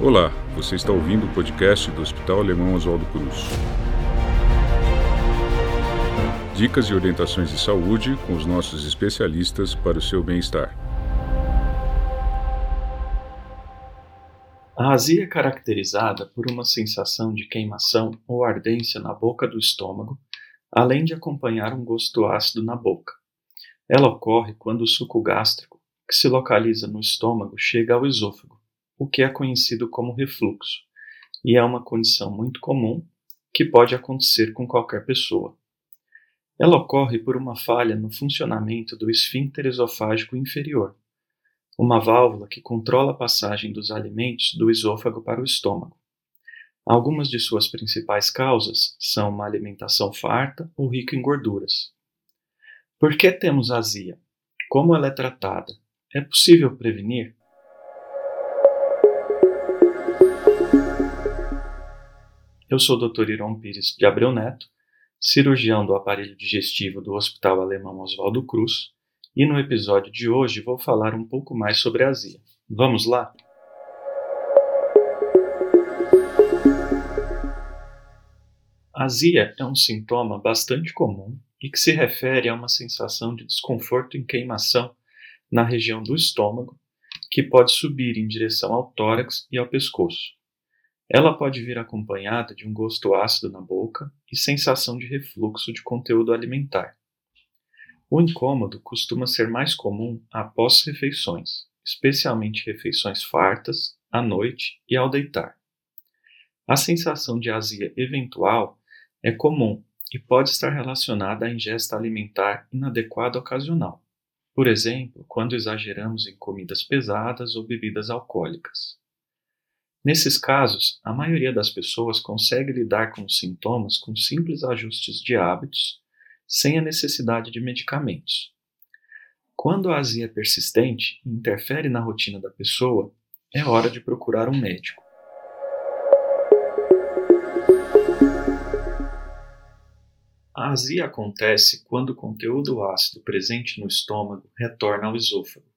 Olá, você está ouvindo o podcast do Hospital Alemão Oswaldo Cruz. Dicas e orientações de saúde com os nossos especialistas para o seu bem-estar. A azia é caracterizada por uma sensação de queimação ou ardência na boca do estômago, além de acompanhar um gosto ácido na boca. Ela ocorre quando o suco gástrico, que se localiza no estômago, chega ao esôfago, o que é conhecido como refluxo, e é uma condição muito comum que pode acontecer com qualquer pessoa. Ela ocorre por uma falha no funcionamento do esfíncter esofágico inferior, uma válvula que controla a passagem dos alimentos do esôfago para o estômago. Algumas de suas principais causas são uma alimentação farta ou rica em gorduras. Por que temos azia? Como ela é tratada? É possível prevenir? Eu sou o Dr. Iron Pires de Abreu Neto, cirurgião do aparelho digestivo do Hospital Alemão Oswaldo Cruz, e no episódio de hoje vou falar um pouco mais sobre a azia. Vamos lá? A azia é um sintoma bastante comum e que se refere a uma sensação de desconforto em queimação na região do estômago, que pode subir em direção ao tórax e ao pescoço. Ela pode vir acompanhada de um gosto ácido na boca e sensação de refluxo de conteúdo alimentar. O incômodo costuma ser mais comum após refeições, especialmente refeições fartas, à noite e ao deitar. A sensação de azia eventual é comum e pode estar relacionada à ingesta alimentar inadequada ocasional, por exemplo, quando exageramos em comidas pesadas ou bebidas alcoólicas. Nesses casos, a maioria das pessoas consegue lidar com os sintomas com simples ajustes de hábitos, sem a necessidade de medicamentos. Quando a azia é persistente e interfere na rotina da pessoa, é hora de procurar um médico. A azia acontece quando o conteúdo ácido presente no estômago retorna ao esôfago.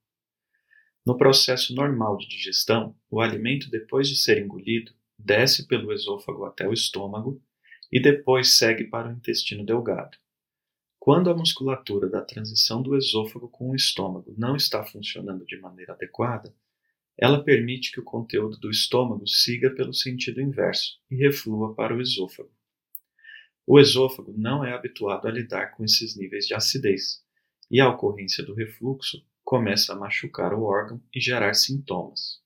No processo normal de digestão, o alimento, depois de ser engolido, desce pelo esôfago até o estômago e depois segue para o intestino delgado. Quando a musculatura da transição do esôfago com o estômago não está funcionando de maneira adequada, ela permite que o conteúdo do estômago siga pelo sentido inverso e reflua para o esôfago. O esôfago não é habituado a lidar com esses níveis de acidez, e a ocorrência do refluxo começa a machucar o órgão e gerar sintomas.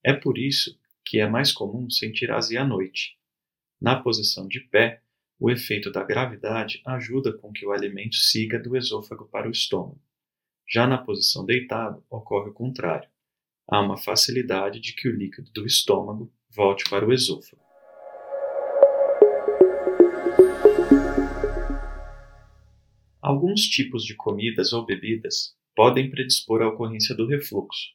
É por isso que é mais comum sentir azia à noite. Na posição de pé, o efeito da gravidade ajuda com que o alimento siga do esôfago para o estômago. Já na posição deitado, ocorre o contrário. Há uma facilidade de que o líquido do estômago volte para o esôfago. Alguns tipos de comidas ou bebidas podem predispor à ocorrência do refluxo.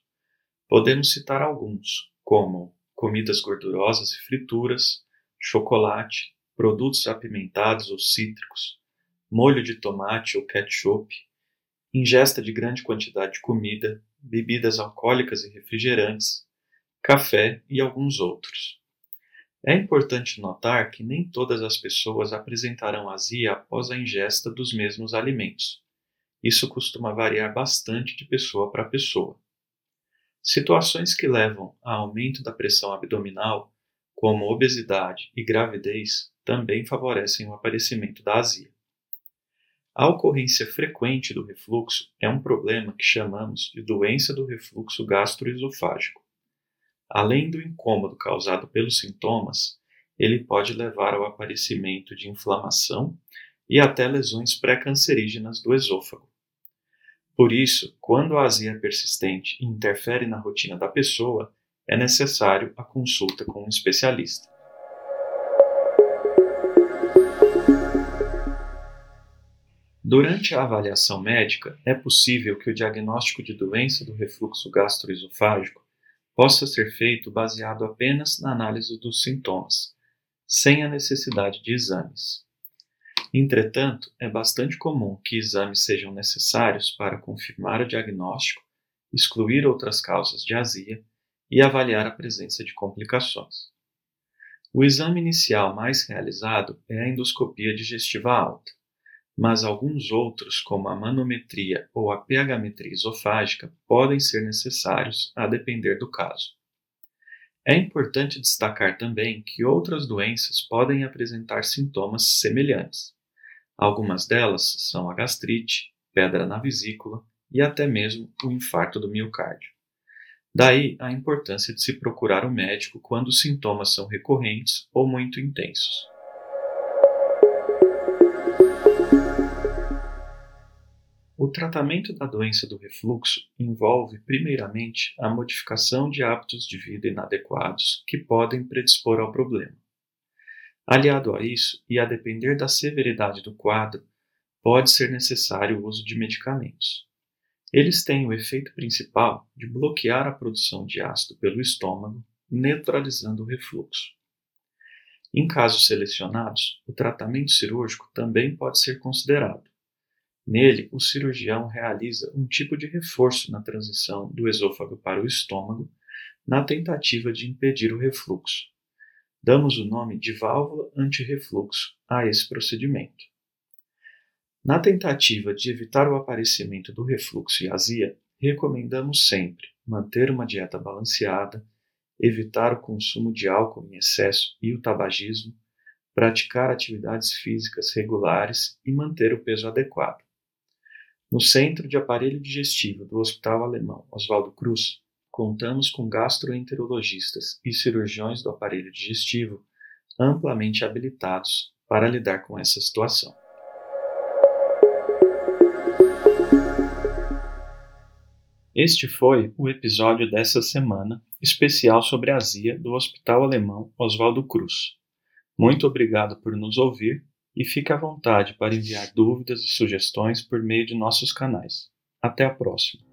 Podemos citar alguns, como comidas gordurosas e frituras, chocolate, produtos apimentados ou cítricos, molho de tomate ou ketchup, ingesta de grande quantidade de comida, bebidas alcoólicas e refrigerantes, café e alguns outros. É importante notar que nem todas as pessoas apresentarão azia após a ingesta dos mesmos alimentos. Isso costuma variar bastante de pessoa para pessoa. Situações que levam a aumento da pressão abdominal, como obesidade e gravidez, também favorecem o aparecimento da azia. A ocorrência frequente do refluxo é um problema que chamamos de doença do refluxo gastroesofágico. Além do incômodo causado pelos sintomas, ele pode levar ao aparecimento de inflamação e até lesões pré-cancerígenas do esôfago. Por isso, quando a azia persistente interfere na rotina da pessoa, é necessário a consulta com um especialista. Durante a avaliação médica, é possível que o diagnóstico de doença do refluxo gastroesofágico possa ser feito baseado apenas na análise dos sintomas, sem a necessidade de exames. Entretanto, é bastante comum que exames sejam necessários para confirmar o diagnóstico, excluir outras causas de azia e avaliar a presença de complicações. O exame inicial mais realizado é a endoscopia digestiva alta, mas alguns outros, como a manometria ou a pH-metria esofágica, podem ser necessários a depender do caso. É importante destacar também que outras doenças podem apresentar sintomas semelhantes. Algumas delas são a gastrite, pedra na vesícula e até mesmo o infarto do miocárdio. Daí a importância de se procurar um médico quando os sintomas são recorrentes ou muito intensos. O tratamento da doença do refluxo envolve, primeiramente, a modificação de hábitos de vida inadequados que podem predispor ao problema. Aliado a isso, e a depender da severidade do quadro, pode ser necessário o uso de medicamentos. Eles têm o efeito principal de bloquear a produção de ácido pelo estômago, neutralizando o refluxo. Em casos selecionados, o tratamento cirúrgico também pode ser considerado. Nele, o cirurgião realiza um tipo de reforço na transição do esôfago para o estômago, na tentativa de impedir o refluxo. Damos o nome de válvula antirrefluxo a esse procedimento. Na tentativa de evitar o aparecimento do refluxo e azia, recomendamos sempre manter uma dieta balanceada, evitar o consumo de álcool em excesso e o tabagismo, praticar atividades físicas regulares e manter o peso adequado. No Centro de Aparelho Digestivo do Hospital Alemão Oswaldo Cruz, contamos com gastroenterologistas e cirurgiões do aparelho digestivo amplamente habilitados para lidar com essa situação. Este foi o episódio dessa semana, especial sobre a azia do Hospital Alemão Oswaldo Cruz. Muito obrigado por nos ouvir e fique à vontade para enviar dúvidas e sugestões por meio de nossos canais. Até a próxima.